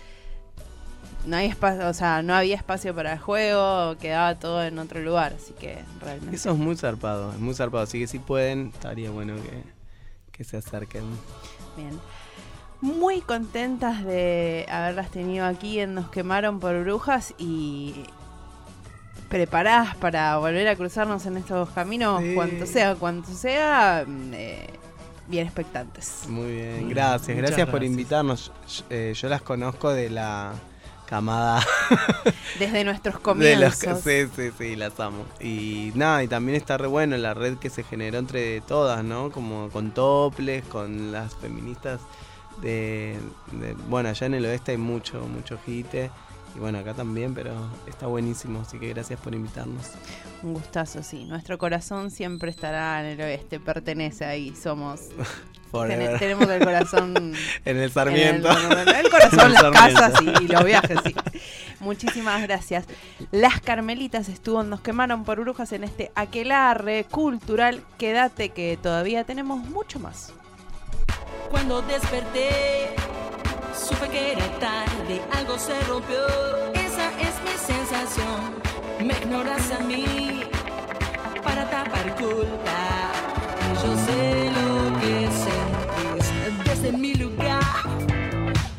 no hay espacio, o sea, no había espacio para el juego, quedaba todo en otro lugar, así que realmente. Eso es muy zarpado, es muy zarpado. Así que si pueden, estaría bueno que, que se acerquen. Bien. Muy contentas de haberlas tenido aquí en Nos quemaron por brujas y preparadas para volver a cruzarnos en estos caminos, Sí. cuanto sea, cuanto sea, mm, eh, bien expectantes. Muy bien, gracias, gracias por invitarnos. Yo, eh, yo las conozco de la camada Desde nuestros de los comienzos. sí, sí, sí, las amo. Y nada, y también está re bueno la red que se generó entre todas, ¿no? Como con toples, con las feministas de, de- bueno, allá en el oeste hay mucho, mucho hite. Y bueno, acá también, pero está buenísimo, así que gracias por invitarnos. Un gustazo, sí. Nuestro corazón siempre estará en el oeste, pertenece ahí, somos. Ten- tenemos el corazón. En el Sarmiento. en el, el corazón, En el las Sarmiento. casas y, y los viajes, sí. Muchísimas gracias. Las Carmelitas estuvo, nos quemaron por brujas en este aquelarre cultural. Quédate que todavía tenemos mucho más. Cuando desperté, supe que era tarde, algo se rompió. Esa es mi sensación. Me ignoras a mí para tapar culpa. Yo sé lo que sentís desde mi lugar.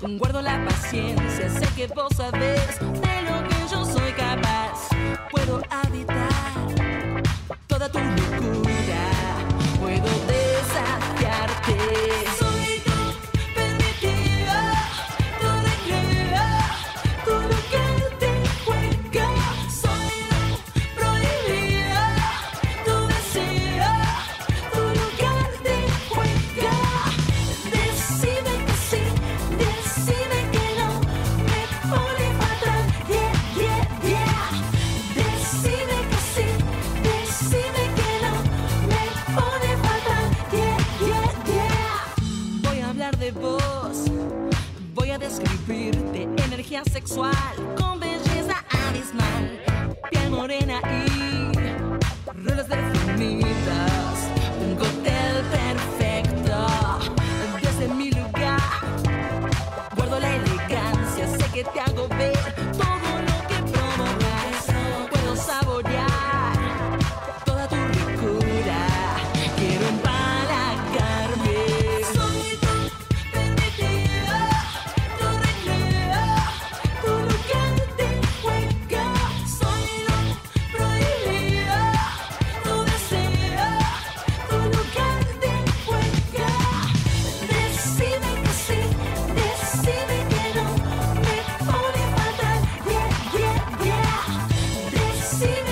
Guardo la paciencia, sé que vos sabés de lo que yo soy capaz. Puedo habitar toda tu locura. Energía sexual con belleza abismal, piel morena y roles definidas, un cóctel perfecto desde mi lugar. Guardo la elegancia, sé que te hago ver see me.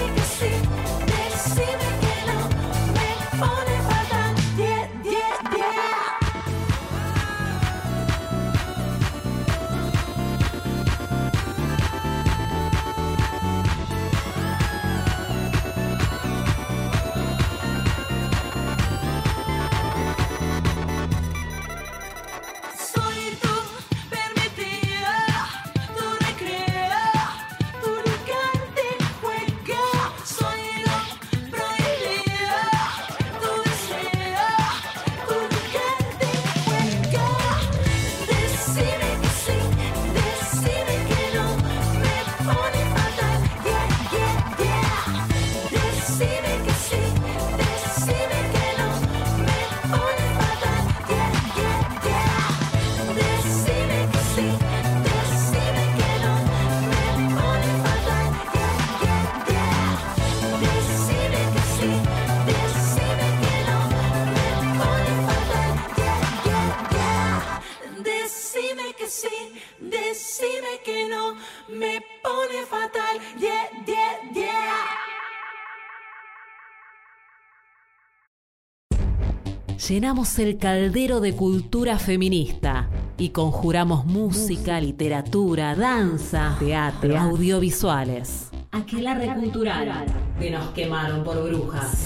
Llenamos el caldero de cultura feminista y conjuramos música, literatura, danza, teatro, audiovisuales. Aquelarre cultural de Nos quemaron por brujas.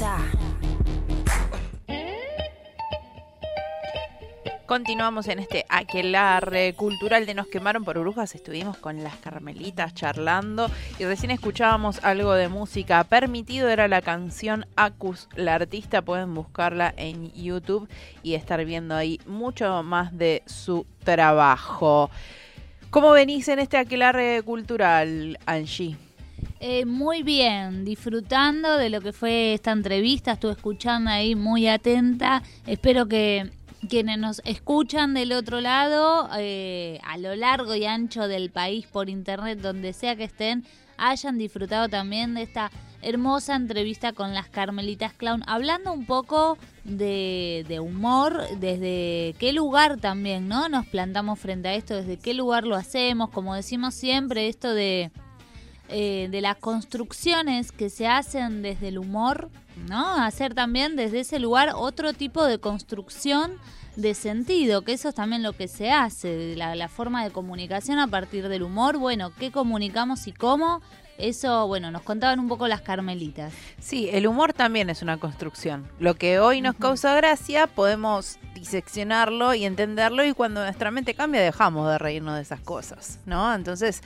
Continuamos en este aquelarre cultural de Nos quemaron por brujas. Estuvimos con las carmelitas charlando y recién escuchábamos algo de música. Permitido era la canción Acus. La artista pueden buscarla en YouTube y estar viendo ahí mucho más de su trabajo. ¿Cómo venís en este aquelarre cultural, Angie? Eh, muy bien, disfrutando de lo que fue esta entrevista, estuve escuchando ahí muy atenta. Espero que quienes nos escuchan del otro lado, eh, a lo largo y ancho del país por internet, donde sea que estén, hayan disfrutado también de esta hermosa entrevista con las Carmelitas Clown, hablando un poco de, de humor, desde qué lugar también, ¿no? Nos plantamos frente a esto, desde qué lugar lo hacemos, como decimos siempre, esto de eh, de las construcciones que se hacen desde el humor, ¿no? Hacer también desde ese lugar otro tipo de construcción de sentido, que eso es también lo que se hace, la, la forma de comunicación a partir del humor, bueno, qué comunicamos y cómo, eso, bueno, nos contaban un poco las carmelitas. Sí, el humor también es una construcción. Lo que hoy nos causa gracia, podemos diseccionarlo y entenderlo y cuando nuestra mente cambia dejamos de reírnos de esas cosas, ¿no? Entonces,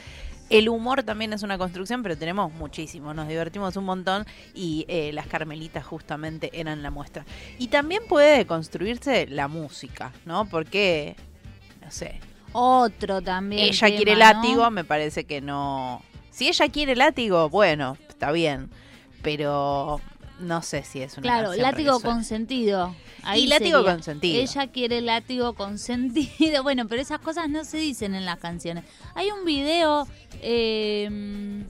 el humor también es una construcción, pero tenemos muchísimo, nos divertimos un montón y eh, las Carmelitas justamente eran la muestra. Y también puede construirse la música, ¿no? Porque, no sé. Otro también. Ella tema, quiere ¿no? látigo, me parece que no. Si ella quiere látigo, bueno, está bien. Pero no sé si es una Claro, canción látigo consentido. Y látigo sería. consentido. Ella quiere látigo consentido. Bueno, pero esas cosas no se dicen en las canciones. Hay un video. eh,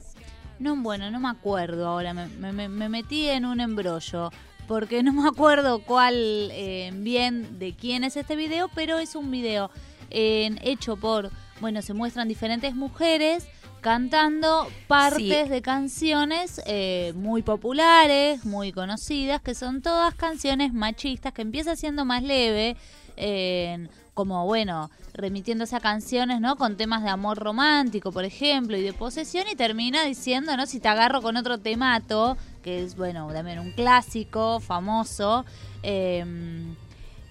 no, bueno, no me acuerdo ahora. Me, me- me metí en un embrollo. Porque no me acuerdo cuál eh, bien de quién es este video, pero es un video eh, hecho por. Bueno, se muestran diferentes mujeres cantando partes Sí. de canciones eh, muy populares, muy conocidas, que son todas canciones machistas, que empieza siendo más leve, eh, como bueno, remitiéndose a canciones, ¿no? Con temas de amor romántico, por ejemplo, y de posesión, y termina diciendo, ¿no? Si te agarro con otro temato, que es, bueno, también un clásico, famoso, eh,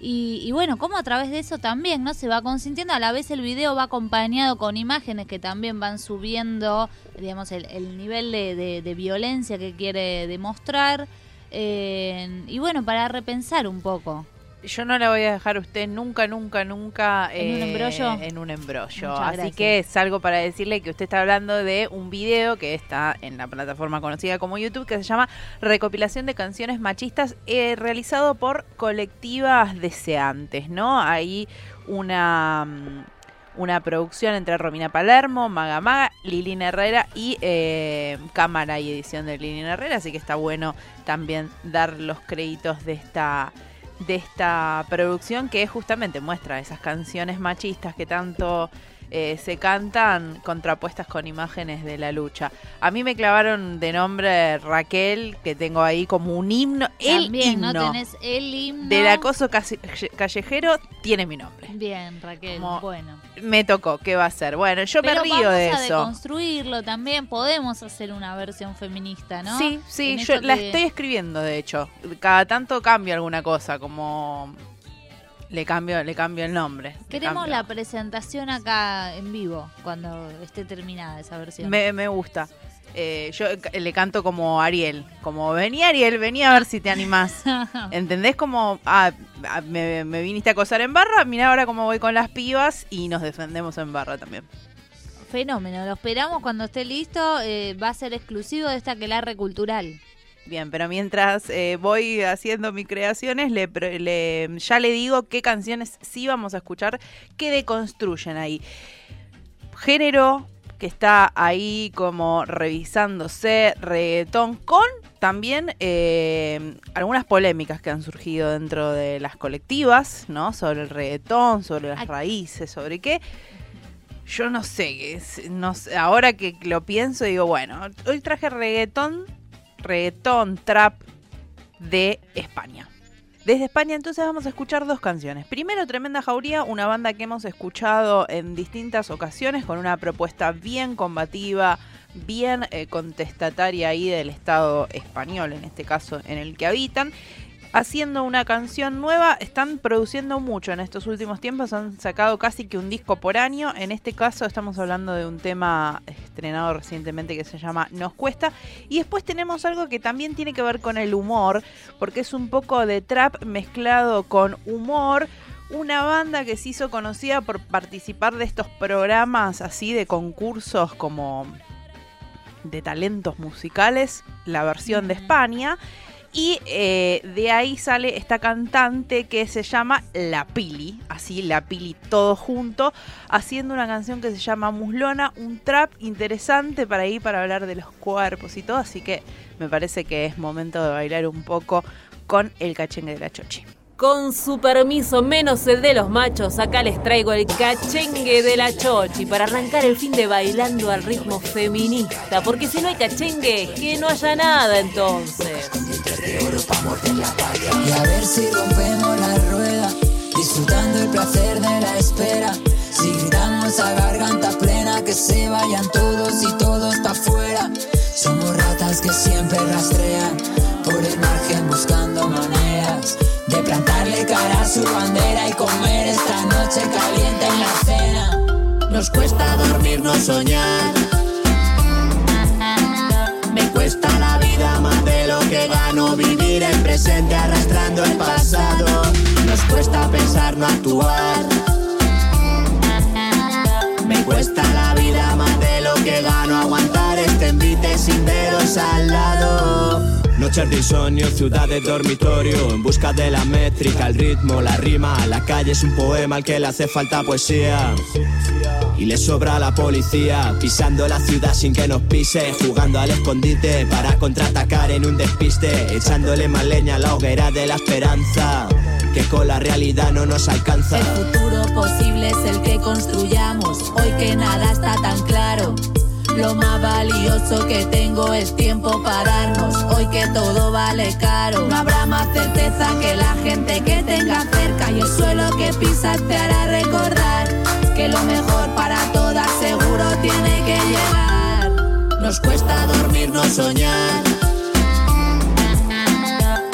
y, y bueno, como a través de eso también, ¿no? Se va consintiendo. A la vez el video va acompañado con imágenes que también van subiendo, digamos, el, el nivel de, de- de violencia que quiere demostrar. Eh, y bueno, para repensar un poco. Yo no la voy a dejar a usted nunca, nunca, nunca ¿En un eh, embrollo? En un embrollo. Muchas Así gracias. que es algo para decirle que usted está hablando de un video que está en la plataforma conocida como YouTube que se llama Recopilación de canciones machistas eh, realizado por colectivas deseantes, ¿no? Hay una mm, una producción entre Romina Palermo, Maga Maga, Lilina Herrera y eh, cámara y edición de Lilina Herrera, así que está bueno también dar los créditos de esta de esta producción que justamente muestra esas canciones machistas que tanto eh, se cantan contrapuestas con imágenes de la lucha. A mí me clavaron de nombre Raquel, que tengo ahí como un himno, el También, himno ¿no? Tenés el himno. del acoso callejero, tiene mi nombre. Bien, Raquel, Como- bueno. Me tocó, ¿qué va a ser? Bueno, yo Pero me río vamos de a eso. deconstruirlo también. Podemos hacer una versión feminista, ¿no? Sí, sí, En yo la que- estoy escribiendo, de hecho. Cada tanto cambio alguna cosa, como le cambio, le cambio el nombre. Queremos la presentación acá en vivo cuando esté terminada esa versión. Me, me gusta. Eh, yo le canto como Ariel, como vení Ariel, vení a ver si te animás. ¿Entendés? Como, ah, ah, me, me viniste a acosar en barra, mira ahora cómo voy con las pibas y nos defendemos en barra también. Fenómeno, lo esperamos cuando esté listo. eh, va a ser exclusivo de esta aquelarre cultural. Bien, pero mientras eh, voy haciendo mis creaciones, le, le- ya le digo qué canciones sí vamos a escuchar que deconstruyen ahí. Género que está ahí como revisándose, reggaetón, con también eh, algunas polémicas que han surgido dentro de las colectivas, ¿no? Sobre el reggaetón, sobre las raíces, sobre qué. Yo no sé, es- no sé, ahora que lo pienso digo, bueno, hoy traje reggaetón reggaetón, trap de España. Desde España entonces vamos a escuchar dos canciones. Primero Tremenda Jauría, una banda que hemos escuchado en distintas ocasiones con una propuesta bien combativa, bien eh, contestataria ahí del Estado español, en este caso en el que habitan. Haciendo una canción nueva, están produciendo mucho en estos últimos tiempos, han sacado casi que un disco por año. En este caso estamos hablando de un tema estrenado recientemente que se llama Nos Cuesta. Y después tenemos algo que también tiene que ver con el humor, porque es un poco de trap mezclado con humor, una banda que se hizo conocida por participar de estos programas así de concursos como de talentos musicales, la versión de España. Y eh, de ahí sale esta cantante que se llama La Pili, así La Pili todo junto, haciendo una canción que se llama Muslona, un trap interesante para ir para hablar de los cuerpos y todo, así que me parece que es momento de bailar un poco con el cachengue de la chochi. Con su permiso, menos el de los machos, acá les traigo el cachengue de la chochi para arrancar el fin de bailando al ritmo feminista. Porque si no hay cachengue, que no haya nada entonces. Y a ver si rompemos la rueda, disfrutando el placer de la espera. Si gritamos a garganta plena, que se vayan todos y todos pa' afuera. Somos ratas que siempre rastrean por el margen buscando maneras de plantarle cara a su bandera y comer esta noche caliente en la cena. Nos cuesta dormir, no soñar. Presente arrastrando el pasado. Nos cuesta pensar, no actuar. Me cuesta la vida más de lo que gano, aguantar este envite sin veros al lado. Noches de insomnio, ciudad de dormitorio, en busca de la métrica, el ritmo, la rima. La calle es un poema al que le hace falta poesía. Y le sobra a la policía, pisando la ciudad sin que nos pise, jugando al escondite para contraatacar en un despiste, echándole más leña a la hoguera de la esperanza, que con la realidad no nos alcanza. El futuro posible es el que construyamos, hoy que nada está tan claro. Lo más valioso que tengo es tiempo para darnos, hoy que todo vale caro. No habrá más certeza que la gente que tenga cerca y el suelo que pisas te hará recordar que lo mejor para tiene que llegar. Nos cuesta dormir, no soñar.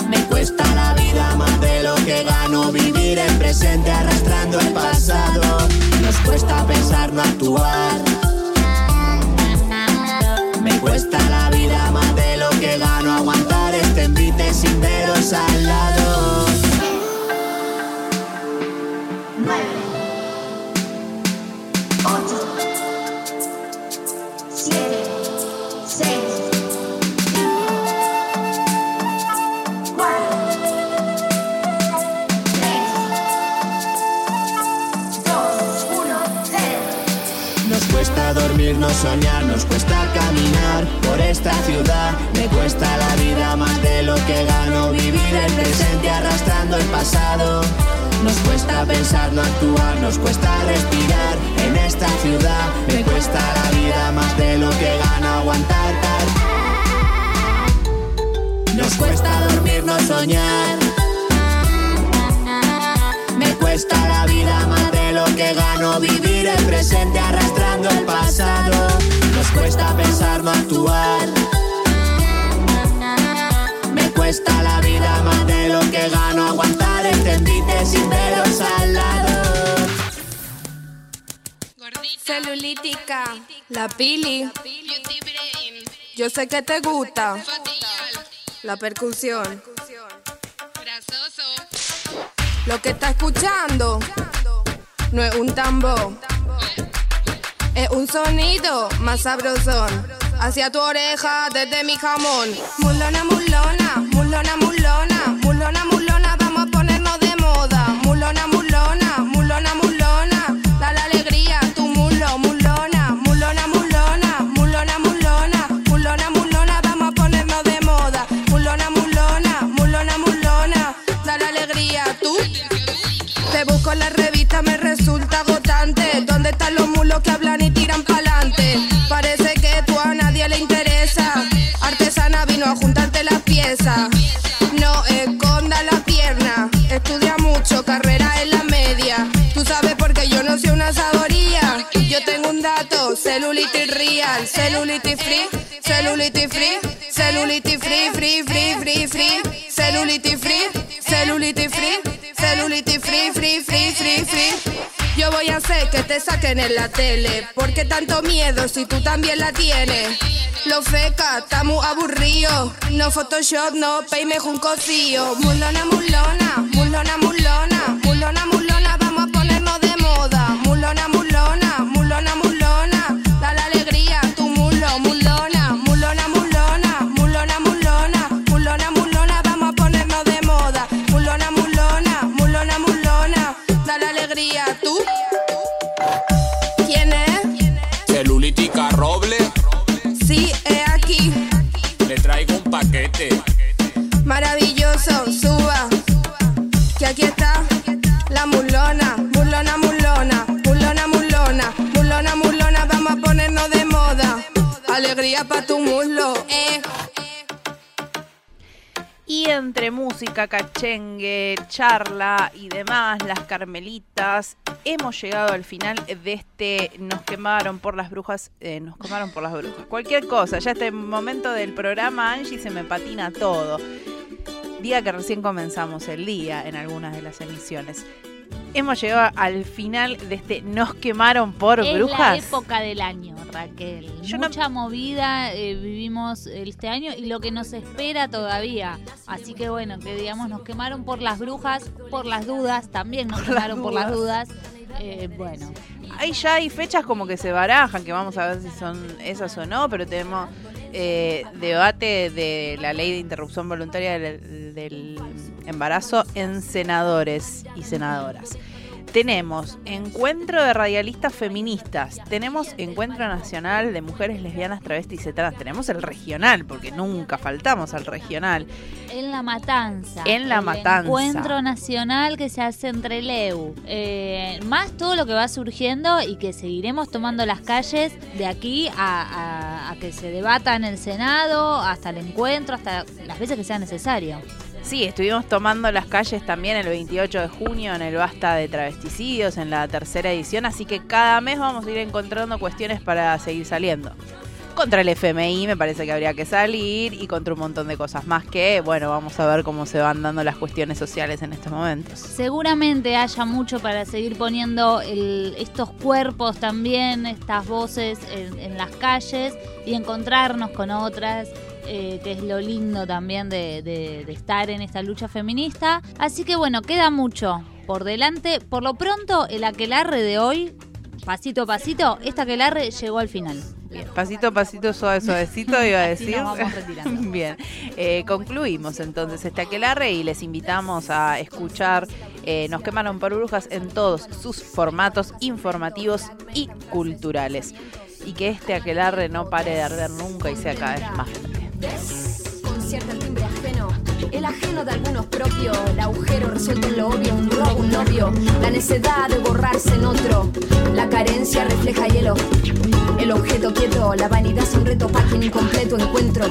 Me cuesta la vida más de lo que gano, vivir el presente arrastrando el pasado. Nos cuesta pensar, no actuar. Me cuesta la vida más de lo que gano, aguantar este envite sin veros al lado. Actuar. Me cuesta la vida más de lo que gano, aguantar este envite sin veros al lado. Celulítica, la pili. Yo sé que te gusta. La percusión. Lo que está escuchando no es un tambor. Es un sonido más sabrosón. Hacia tu oreja desde mi jamón. Mulona, mulona, mulona, mulona, mulona, mulona, vamos a ponernos de moda. Mulona, mulona, mulona, mulona, da la alegría tu mulo, mulona, mulona, mulona, mulona, mulona, mulona, mulona, vamos a ponernos de moda. Mulona, mulona, mulona, mulona, da la alegría tú. Te busco en la revista, me resulta agotante. ¿Dónde están los mulos que hablan No esconda la pierna. Estudia mucho, carrera en la media. Tú sabes porque yo no soy una saboría. Yo tengo un dato, celulitis real, celulitis free, celulitis free, celulitis free, free, free, free, free, celulitis free, celulitis free, celulitis free, free, free, free, free. Yo voy a hacer que te saquen en la tele. Porque tanto miedo si tú también la tienes. Lo feca, está muy aburrido. No Photoshop, no peime un cocío. Mulona, mulona, mulona, mulona, mulona, mulona, vamos a ponernos de moda. Mulona, mulona, mulona, mulona. alegría, tú. ¿Quién es? Celulitica Roble. Sí, he aquí. Le traigo un paquete. Maravilloso, suba. Que aquí está la mulona, mulona, mulona, mulona, mulona, mulona, mulona. Vamos a ponernos de moda. Alegría para tu muslo, eh. Y entre música, cachengue, charla y demás, las carmelitas, hemos llegado al final de este Nos quemaron por las brujas, eh, nos quemaron por las brujas. Cualquier cosa, ya este momento del programa, Angie, se me patina todo. Día que recién comenzamos el día en algunas de las emisiones. Hemos llegado al final de este Nos quemaron por es brujas. la época del año, Raquel. Mucha movida eh, vivimos este año y lo que nos espera todavía. Así que bueno, que digamos, nos quemaron por las brujas, por las dudas, también nos Por las quemaron por las dudas. Eh, bueno, Ahí ya hay fechas como que se barajan, que vamos a ver si son esas o no, pero tenemos eh, debate de la ley de interrupción voluntaria del embarazo en senadores y senadoras. Tenemos encuentro de radialistas feministas, tenemos encuentro nacional de mujeres lesbianas, travestis y trans, tenemos el regional, porque nunca faltamos al regional. en la matanza. En La el Matanza. Encuentro nacional que se hace entre Leu. Eh, más todo lo que va surgiendo y que seguiremos tomando las calles de aquí a, a- a que se debata en el Senado, hasta el encuentro, hasta las veces que sea necesario. Sí, estuvimos tomando las calles también el 28 de junio en el Basta de Travesticidios, en la tercera edición, así que cada mes vamos a ir encontrando cuestiones para seguir saliendo. Contra el FMI me parece que habría que salir y contra un montón de cosas más que, bueno, vamos a ver cómo se van dando las cuestiones sociales en estos momentos. Seguramente haya mucho para seguir poniendo estos cuerpos también, estas voces en, las calles y encontrarnos con otras, eh, que es lo lindo también de, de- de estar en esta lucha feminista. Así que bueno, queda mucho por delante. Por lo pronto, el aquelarre de hoy, pasito a pasito, este aquelarre llegó al final. Bien, pasito a pasito, suave, suavecito, iba a decir. nos vamos retirando. Bien, eh, concluimos entonces este aquelarre y les invitamos a escuchar eh, Nos quemaron por brujas en todos sus formatos informativos y culturales. Y que este aquelarre no pare de arder nunca y sea cada vez más grande. El ajeno, de algunos propios, el agujero resuelto en lo obvio, un robo, un novio, la necedad de borrarse en otro, la carencia refleja hielo, el objeto quieto, la vanidad es un reto quien incompleto encuentro.